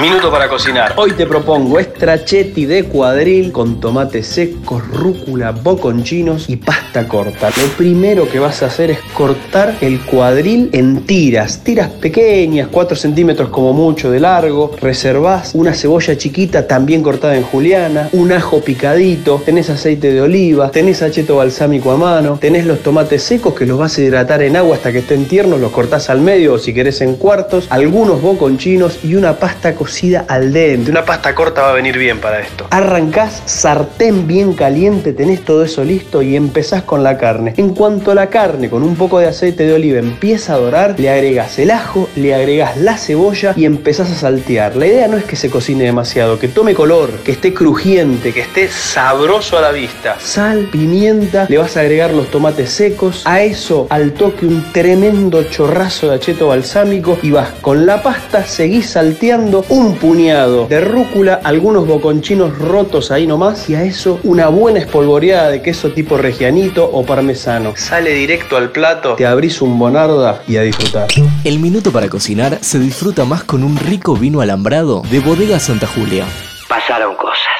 Minuto para cocinar. Hoy te propongo stracchetti de cuadril con tomates secos, rúcula, boconchinos y pasta corta. Lo primero que vas a hacer es cortar el cuadril en tiras, tiras pequeñas, 4 centímetros como mucho de largo. Reservás una cebolla chiquita también cortada en juliana, un ajo picadito, tenés aceite de oliva, tenés acheto balsámico a mano, tenés los tomates secos que los vas a hidratar en agua hasta que estén tiernos, los cortás al medio o si querés en cuartos, algunos boconchinos y una pasta cocida al dente. Una pasta corta va a venir bien para esto. Arrancás sartén bien caliente, tenés todo eso listo y empezás con la carne. En cuanto la carne, con un poco de aceite de oliva empieza a dorar, le agregas el ajo, le agregas la cebolla y empezás a saltear. La idea no es que se cocine demasiado, que tome color, que esté crujiente, que esté sabroso a la vista. Sal, pimienta, le vas a agregar los tomates secos, a eso al toque un tremendo chorrazo de acheto balsámico y vas con la pasta, seguís salteando un puñado de rúcula, algunos boconchinos rotos ahí nomás y a eso una buena espolvoreada de queso tipo regianito o parmesano. Sale directo al plato, te abrís un bonarda y a disfrutar. El minuto para cocinar se disfruta más con un rico vino alambrado de Bodega Santa Julia. Pasaron cosas.